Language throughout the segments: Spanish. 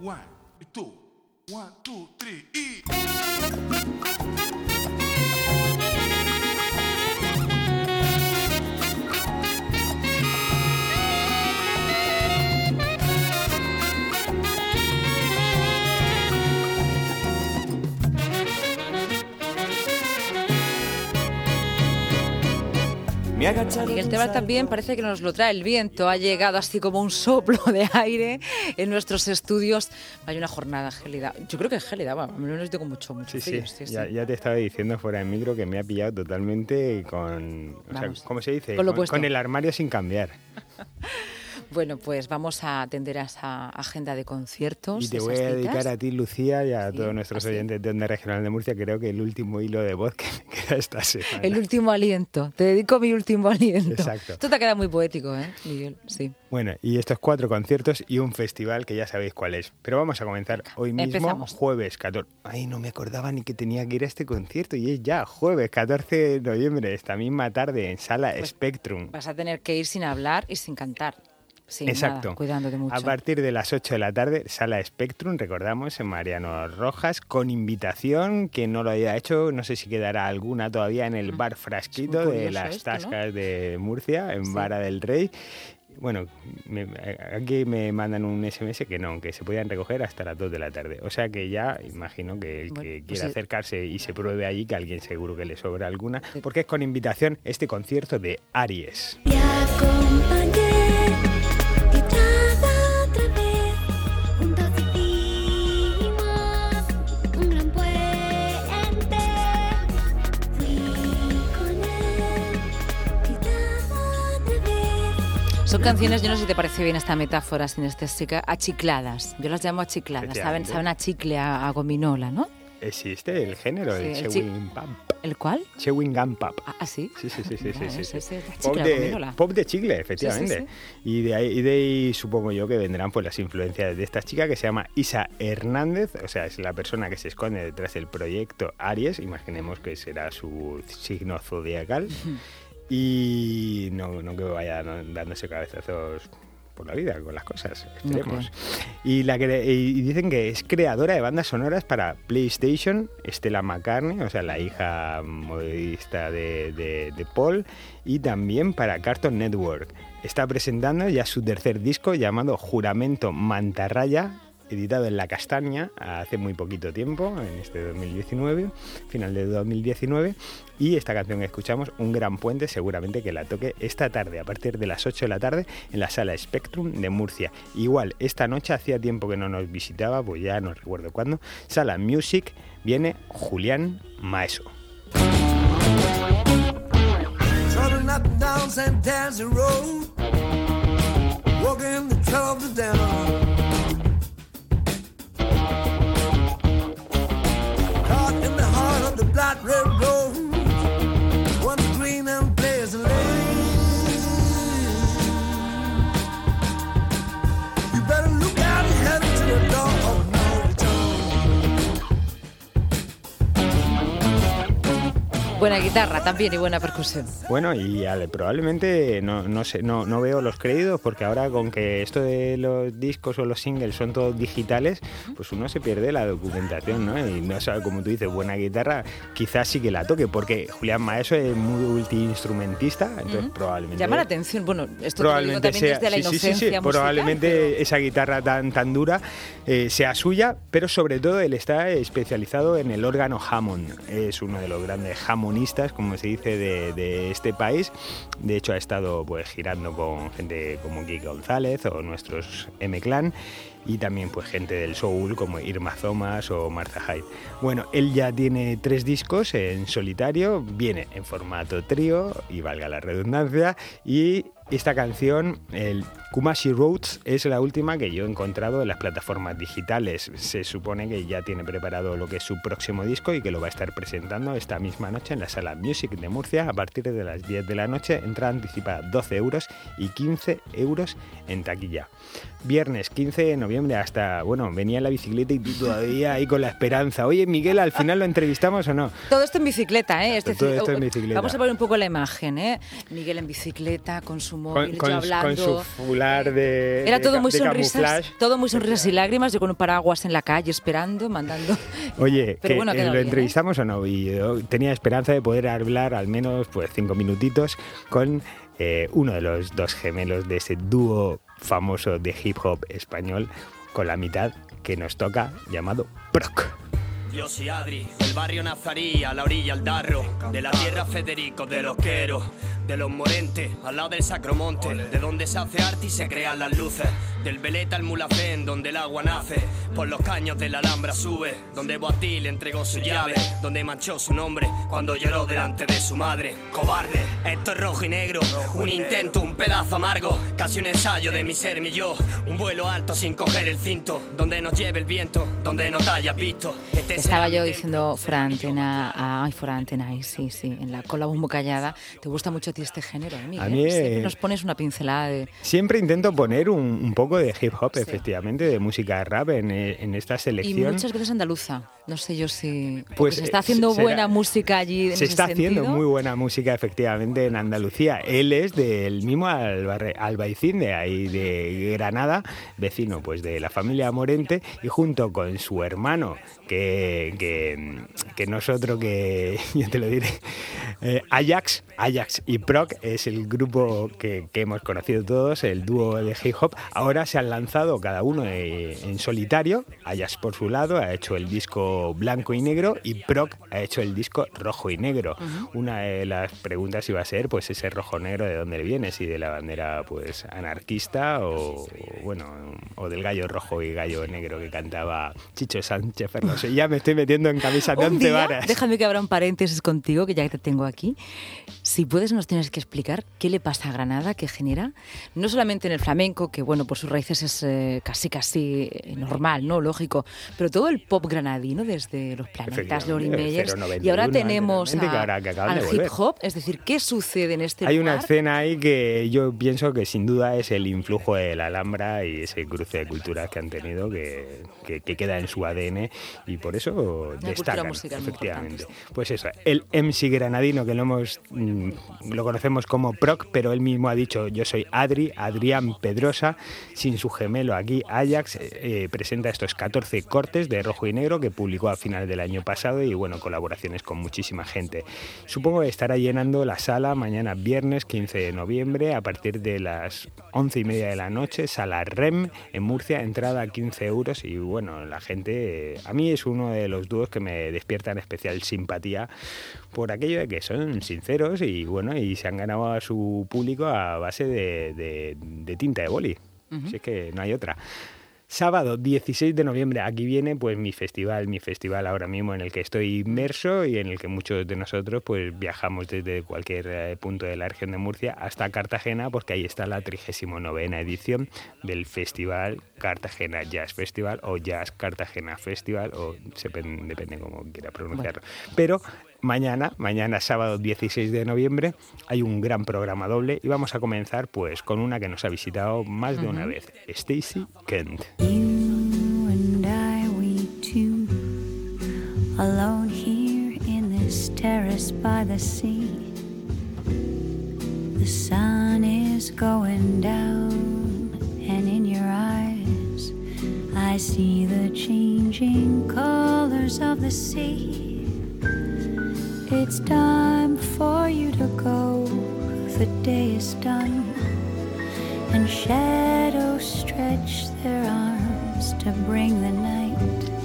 One, two, one, two, three, y... Y el tema también parece que nos lo trae el viento. Ha llegado así como un soplo de aire en nuestros estudios. Hay una jornada gélida. Yo creo que es gélida, bueno, a mí me lo tengo mucho, mucho Sí, frío. sí, Ya, ya te estaba diciendo fuera del micro que me ha pillado totalmente con... O sea, ¿cómo se dice? con lo con, con el armario sin cambiar. Bueno, pues vamos a atender a esa agenda de conciertos. Y te voy a citas. dedicar a ti, Lucía, y a Sí, todos nuestros así. oyentes de Onda Regional de Murcia, creo que el último hilo de voz que me queda esta semana. El último aliento. Te dedico mi último aliento. Exacto. Esto te ha quedado muy poético, ¿eh, Miguel? Sí. Bueno, y estos cuatro conciertos y un festival que ya sabéis cuál es. Pero vamos a comenzar hoy mismo, empezamos. jueves 14. Ay, no me acordaba ni que tenía que ir a este concierto y es ya jueves 14 de noviembre, esta misma tarde en Sala Pues Spectrum. Vas a tener que ir sin hablar y sin cantar. Sin Exacto. nada, cuidándote mucho. A partir de las 8 de la tarde, Sala Spectrum, recordamos, en Mariano Rojas, con invitación, que no lo haya hecho, no sé si quedará alguna todavía en el bar Frasquito de las esto, ¿no? Tascas de Murcia, en Sí. Vara del Rey. Bueno, me- aquí me mandan un SMS que no, que se podían recoger hasta las 2 de la tarde. O sea que ya imagino que el Bueno, que pues quiera sí. acercarse y se pruebe allí, que a alguien seguro que le sobra alguna, porque es con invitación este concierto de Aries. Te acompañé Son canciones, yo no sé si te parece bien esta metáfora sinestésica, achicladas. Yo las llamo achicladas. Saben, saben a chicle, a, a gominola, ¿no? Existe el género, Sí, el el chewing pump. ¿El cuál? Chewing gum pop. Ah, ¿ah, sí. Sí, sí, sí, sí, sí, Vale, sí, sí. Pop de, pop de chicle, efectivamente. Y, de ahí, y de ahí supongo yo que vendrán pues las influencias de esta chica que se llama Isa Hernández, o sea, es la persona que se esconde detrás del proyecto Aries, imaginemos que será su signo zodiacal, y no, no que vaya dándose cabezazos por la vida con las cosas, esperemos. y, la cre- y dicen que es creadora de bandas sonoras para PlayStation, Stella McCartney, o sea, la hija modista de, de- de Paul, y también para Cartoon Network. Está presentando ya su tercer disco llamado Juramento Mantarraya, editado en La Castaña hace muy poquito tiempo, en este 2019, final de 2019. Y esta canción que escuchamos, Un Gran Puente, seguramente que la toque esta tarde, a partir de las 8 de la tarde, en la sala Spectrum de Murcia. Igual, esta noche hacía tiempo que no nos visitaba, pues ya no recuerdo cuándo. Sala Music, viene Julián Maeso. railroad. Buena guitarra también y buena percusión. Bueno, y ale, probablemente no, no, sé, no, no veo los créditos porque ahora con que esto de los discos o los singles son todos digitales, pues uno se pierde la documentación, ¿no? Y no sabe, como tú dices, buena guitarra, quizás sí que la toque, porque Julián Maeso es multiinstrumentista, entonces probablemente... Llama la atención. Bueno, esto Probablemente también sea, desde la sí, sí, sí, musical, probablemente pero- esa guitarra tan, tan dura eh, sea suya, pero sobre todo él está especializado en el órgano Hammond. Es uno de los grandes Como se dice, de, de este país. De hecho, ha estado pues girando con gente como Kike González o nuestros M-Clan y también pues gente del soul como Irma Thomas o Martha Hyde. Bueno, él ya tiene tres discos en solitario, viene en formato trío y valga la redundancia y esta canción, el Kumashi Roads, es la última que yo he encontrado en las plataformas digitales. Se supone que ya tiene preparado lo que es su próximo disco y que lo va a estar presentando esta misma noche en la sala Music de Murcia a partir de las 10 de la noche. Entrada anticipada 12 euros y 15 euros en taquilla. Viernes 15 de noviembre hasta, bueno, venía en la bicicleta y tú todavía ahí con la esperanza. Oye, Miguel, ¿al final lo entrevistamos o no? Todo esto en bicicleta, ¿eh? Es Todo esto en bicicleta. Vamos a poner un poco la imagen, ¿eh? Miguel en bicicleta con su móvil, con, yo con hablando. su fular de, Era todo muy de sonrisas, camuflaje. todo muy sonrisas y lágrimas, yo con un paraguas en la calle esperando, mandando. Oye, Pero que, bueno, ha eh, ¿lo bien, ¿eh? entrevistamos o no? Y yo tenía esperanza de poder hablar al menos pues cinco minutitos con eh, uno de los dos gemelos de ese dúo famoso de hip hop español con la mitad que nos toca llamado Proc. Yo soy Adri, del barrio Nazarí, a la orilla al Darro, de la tierra Federico, de los Queros, de los Morentes, al lado del Sacromonte, de donde se hace arte y se crean las luces, del Veleta al Mulacén, donde el agua nace, por los caños de la Alhambra sube, donde Boatil entregó su llave, donde manchó su nombre cuando lloró delante de su madre. Cobarde, esto es rojo y negro, un intento, un pedazo amargo, casi un ensayo de mi ser, mi yo, un vuelo alto sin coger el cinto, donde nos lleve el viento, donde no te hayas visto. Este es Estaba yo diciendo fuera de antena, ah, ay, fuera de antena, ay, sí, sí, en la cola bombo callada. ¿Te gusta mucho a ti este género, eh, Miguel? A mí, Siempre eh, nos pones una pincelada de... Siempre intento poner un, un poco de hip hop, Sí. efectivamente, de música rap en, eh, en esta Y selección. muchas veces andaluza. No sé yo si... Pues, se está haciendo será- buena música allí en Se ese está haciendo muy buena música efectivamente en Andalucía. Él es del mismo Albarre- Albaicín, de ahí de Granada, vecino pues de la familia Morente, y junto con su hermano, que, que, que no es otro que, yo te lo diré, eh, Ajax, Ajax y Proc es el grupo que, que hemos conocido todos, el dúo de hip hop. Ahora se han lanzado cada uno eh, en solitario, Ajax por su lado ha hecho el disco blanco y negro y Proc ha hecho el disco rojo y negro. Una de las preguntas iba a ser, pues ese rojo negro de dónde viene, si de la bandera pues anarquista o bueno, o del gallo rojo y gallo negro que cantaba Chicho Sánchez Fernández. Ya me estoy metiendo en camisa de once varas. déjame que abra un paréntesis contigo, que ya te tengo aquí. Si puedes, nos tienes que explicar qué le pasa a Granada, qué genera, no solamente en el flamenco, que bueno, por sus raíces es eh, casi casi eh, normal, ¿no? Lógico, pero todo el pop granadino, desde los planetas, Efectivamente, Meyers, 091, y ahora tenemos a- ahora que al hip hop, es decir, ¿qué sucede en este Hay lugar? una escena ahí que yo pienso que sin duda es el influjo de la Alhambra y ese cruce de culturas que han tenido que, que- que queda en su ADN y por eso destacan, muy efectivamente. Pues eso, el MC granadino que lo hemos mm, lo conocemos como Proc, pero él mismo ha dicho yo soy Adri, Adrián Pedrosa, sin su gemelo aquí Ajax, eh, eh, presenta estos 14 cortes de rojo y negro que publicó a final del año pasado y bueno, colaboraciones con muchísima gente. Supongo que estará llenando la sala mañana viernes 15 de noviembre a partir de las 11 y media de la noche, sala REM en Murcia, entrada a 15 euros y bueno, la gente, eh, a mí es uno de los dúos que me despiertan especial simpatía por aquello de que son sinceros y bueno, y se han ganado a su público a base de, de- de tinta de boli. Así es que no hay otra. Sábado 16 de noviembre, aquí viene pues mi festival, mi festival ahora mismo en el que estoy inmerso y en el que muchos de nosotros pues viajamos desde cualquier eh, punto de la región de Murcia hasta Cartagena porque ahí está la 39 edición del festival Cartagena Jazz Festival o Jazz Cartagena Festival o depende cómo quiera pronunciarlo. Pero mañana, mañana sábado 16 de noviembre, hay un gran programa doble y vamos a comenzar pues con una que nos ha visitado más de una vez, Stacy Kent. You and I, we two, alone here in this terrace by the sea. The sun is going down, see the changing colors of the sea. It's time for you to go, the day is done and shadows stretch their arms to bring the night.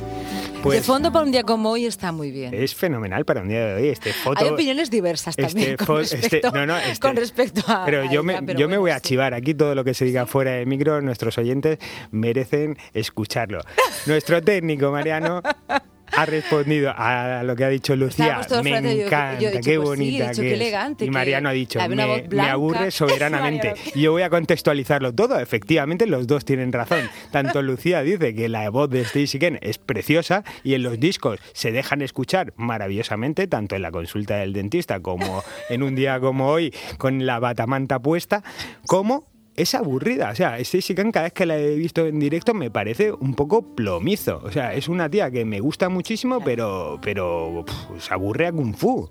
De Pues fondo para un día como hoy está muy bien. es fenomenal para un día de hoy este foto. Hay opiniones diversas también este con, respecto, este- no, no, este- con respecto a. Pero a yo me, ella, pero yo me voy a chivar aquí todo lo que se diga fuera de micro. Nuestros oyentes merecen escucharlo. Nuestro técnico, Mariano, ha respondido a lo que ha dicho Lucía. Me yo- yo encanta, dicho, qué pues sí, bonita dicho, que qué elegante, Y que Mariano ha dicho, me, voz me blanca". aburre soberanamente. Y yo voy a contextualizarlo todo. Efectivamente, los dos tienen razón. Tanto Lucía dice que la voz de Stacey Ken es preciosa y en los discos se dejan escuchar maravillosamente, tanto en la consulta del dentista como en un día como hoy con la batamanta puesta, como es aburrida. O sea, Stacey Khan cada vez que la he visto en directo me parece un poco plomizo. O sea, es una tía que me gusta muchísimo, pero, pero se aburre a Kung Fu.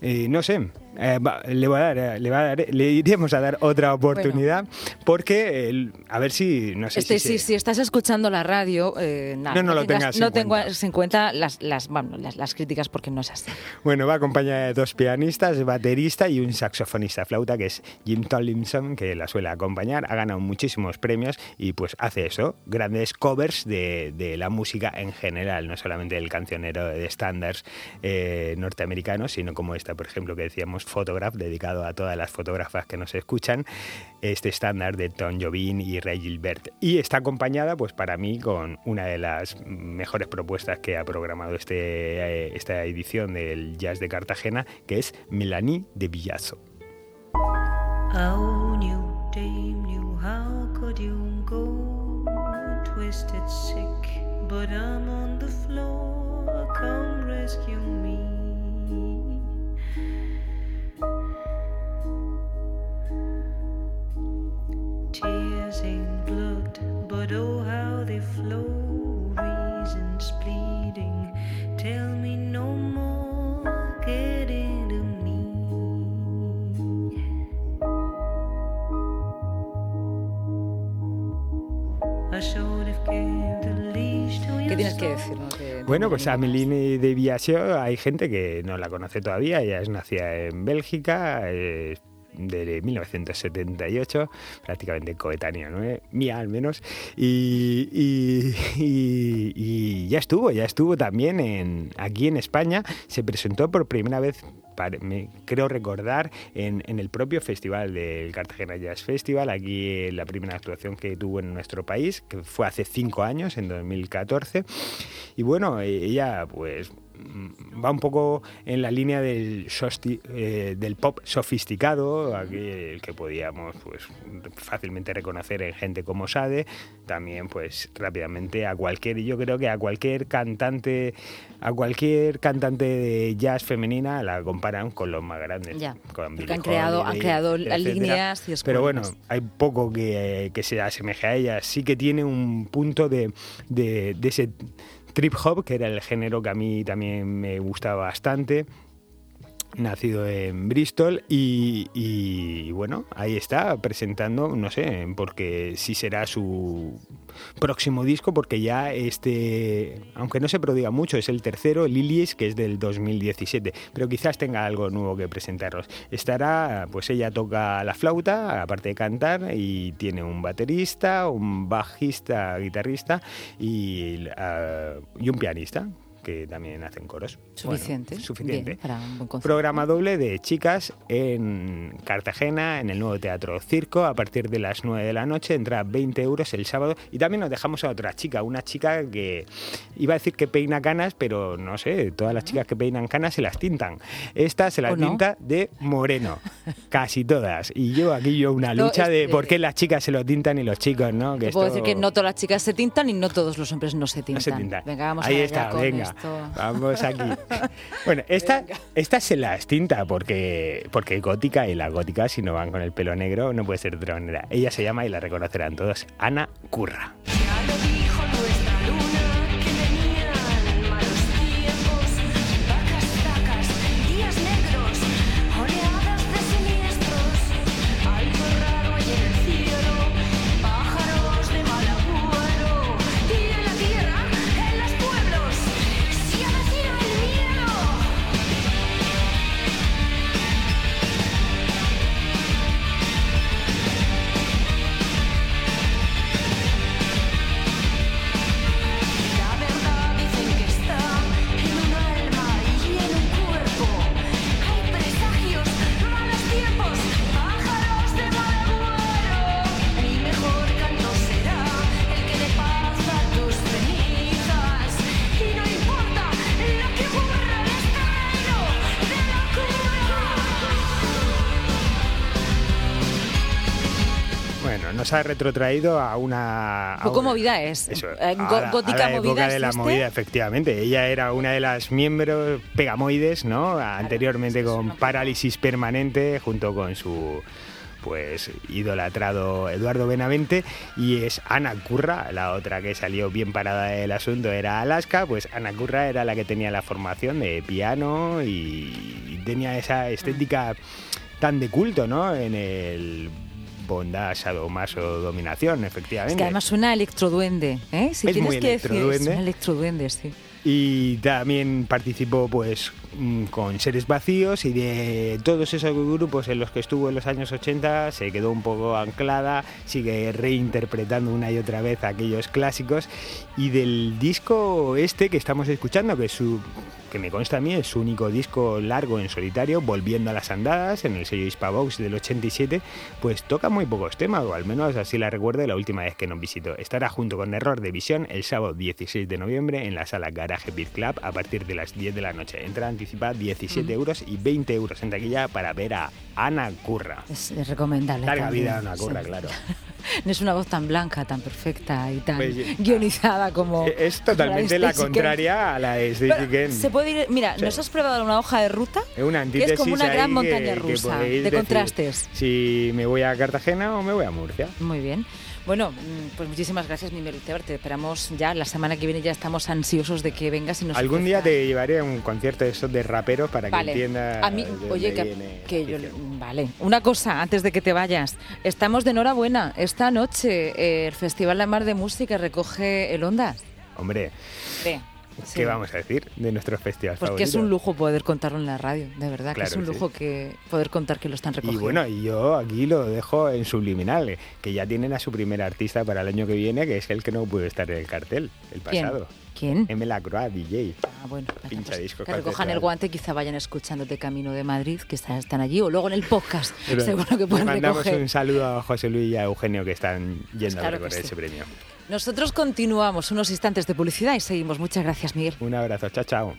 Eh, no sé, eh, va, le, voy a dar, eh, le, va a dar- le iremos a dar otra oportunidad porque a ver si no sé Este, si, si, se- si estás escuchando la radio, eh, nada, No, no lo tengas en no cuenta. tengas en cuenta las, las, bueno, las, las críticas porque no es así. Bueno, va acompañada de dos pianistas, baterista y un saxofonista flauta que es Jim Tomlinson, que la suele acompañar. Ha ganado muchísimos premios y pues hace eso, grandes covers de, de la música en general, no solamente del cancionero de estándares eh, norteamericanos, sino como esta, por ejemplo, que decíamos, Photograph, dedicado a todas las fotógrafas que nos escuchan, este estándar de Tom Jobim y Ray Gilbert. Y está acompañada, pues para mí, con una de las mejores propuestas que ha programado este, eh, esta edición del Jazz de Cartagena, que es Melanie de Villazo. Decirnos? de- de Bueno, pues a Melanie Melanie de Villaso hay gente que no la conoce todavía. Ella es nacida en Bélgica. eh, de 1978, prácticamente coetánea, ¿no? Eh, mía al menos, y, y- ya estuvo, ya estuvo también aquí en España, se presentó por primera vez, me creo recordar, en, en el propio festival del Cartagena Jazz Festival, aquí eh, la primera actuación que tuvo en nuestro país, que fue hace cinco años, en 2014, y bueno, eh, ella pues va un poco en la línea del, eh, del pop sofisticado, aquí el que podíamos pues fácilmente reconocer en gente como Sade, también pues rápidamente a cualquier, yo creo que a cualquier cantante, a cualquier cantante de jazz femenina la comparan con los más grandes, Ya, con porque Billie han creado- han creado etcétera. líneas y Pero bueno, escuelas. hay poco que, que se asemeje a ella. Sí que tiene un punto de, de, de ese trip hop, que era el género que a mí también me gustaba bastante. Nacido en Bristol y, bueno, ahí está presentando, no sé, porque si será su próximo disco, porque ya este, aunque no se prodiga mucho, es el tercero, Lilies, que es del 2017, pero quizás tenga algo nuevo que presentaros. Estará, pues ella toca la flauta, aparte de cantar, y tiene un baterista, un bajista, guitarrista y, ah, y un pianista que también hacen coros. Bueno, Suficiente. suficiente. Bien, para un buen. Programa doble de chicas en Cartagena, en el nuevo Teatro Circo, a partir de las 9 de la noche, entra 20 euros el sábado. Y también nos dejamos a otra chica, una chica que iba a decir que peina canas, pero no sé, todas las chicas que peinan canas se las tintan. Esta se las tinta de moreno, casi todas. Y yo aquí yo una No, lucha de por qué las chicas se lo tintan y los chicos no. Que puedo decir que no todas las chicas se tintan y no todos los hombres no se tintan. no se tintan. Venga, vamos Ahí está, con venga. esto. Vamos aquí. Bueno, esta, esta se las tinta porque, porque es gótica y las góticas, si no van con el pelo negro, no puede ser de otra manera. Ella se llama, y la reconocerán todos, Ana Curra. Nos ha retrotraído a una... Poco movida es. Eso, Eh, a la- gótica a la época de la este. movida, efectivamente. Ella era una de las miembros pegamoides, ¿no? Anteriormente con parálisis permanente, junto con su pues idolatrado Eduardo Benavente y es Ana Curra, la otra que salió bien parada del asunto era Alaska, pues Ana Curra era la que tenía la formación de piano y tenía esa estética tan de culto, ¿no? En el bondad, sadomaso, dominación, efectivamente. Es que además suena a electroduende, ¿eh? Si Es tienes muy que decir, electroduende. suena a electroduende, sí. Y también participó pues con Seres Vacíos y de todos esos grupos en los que estuvo en los años 80 se quedó un poco anclada, sigue reinterpretando una y otra vez aquellos clásicos y del disco este que estamos escuchando, que es su que me consta a mí es su único disco largo en solitario, Volviendo a las Andadas, en el sello Hispavox del 87, pues toca muy pocos temas, o al menos así la recuerdo la última vez que nos visitó. Estará junto con Error de Visión el sábado 16 de noviembre en la sala Garage Beat Club a partir de las 10 de la noche. Entrada anticipada 17 euros y 20 euros en taquilla para ver a Ana Curra. Es, es recomendable. Larga también, vida a Ana Curra, sí. claro. No es una voz tan blanca, tan perfecta y tan Pues, guionizada como. Es totalmente la Kent. contraria a la de Stacey. Se puede ir, mira, Sí. ¿nos has probado una hoja de ruta? Una Que antítesis es como una gran montaña que- que rusa podéis de decir contrastes. Si me voy a Cartagena o me voy a Murcia. Muy bien. Bueno, mm, pues muchísimas gracias, Tebar. Te esperamos ya la semana que viene. Ya estamos ansiosos de que vengas y nos Algún día te llevaré a un concierto de esos de raperos para Vale. que entiendas. A mí, oye, que, que yo, vale. Una cosa antes de que te vayas. Estamos de enhorabuena. Esta noche eh, el Festival La Mar de Música recoge el Ondas. Hombre, Ve, ¿qué sí. vamos a decir de nuestro festival Porque es favorito? un lujo poder contarlo en la radio, de verdad, que Claro es un que sí. lujo que poder contar que lo están Y recogiendo. bueno, y yo aquí lo dejo en subliminal, que ya tienen a su primer artista para el año que viene, que es el que no pudo estar en el cartel el ¿Quién? pasado. ¿Quién? M. Lacroix, DJ. Ah, bueno, Pincha pues, disco que recojan el guante, quizá vayan escuchándote camino de Madrid, que está- están allí, o luego en el podcast. Pero Seguro que pueden mandamos recoger. un saludo a José Luis y a Eugenio que están yendo Claro a que recorrer sí. ese premio. Nosotros continuamos unos instantes de publicidad y seguimos. Muchas gracias, Miguel. Un abrazo, chao, chao.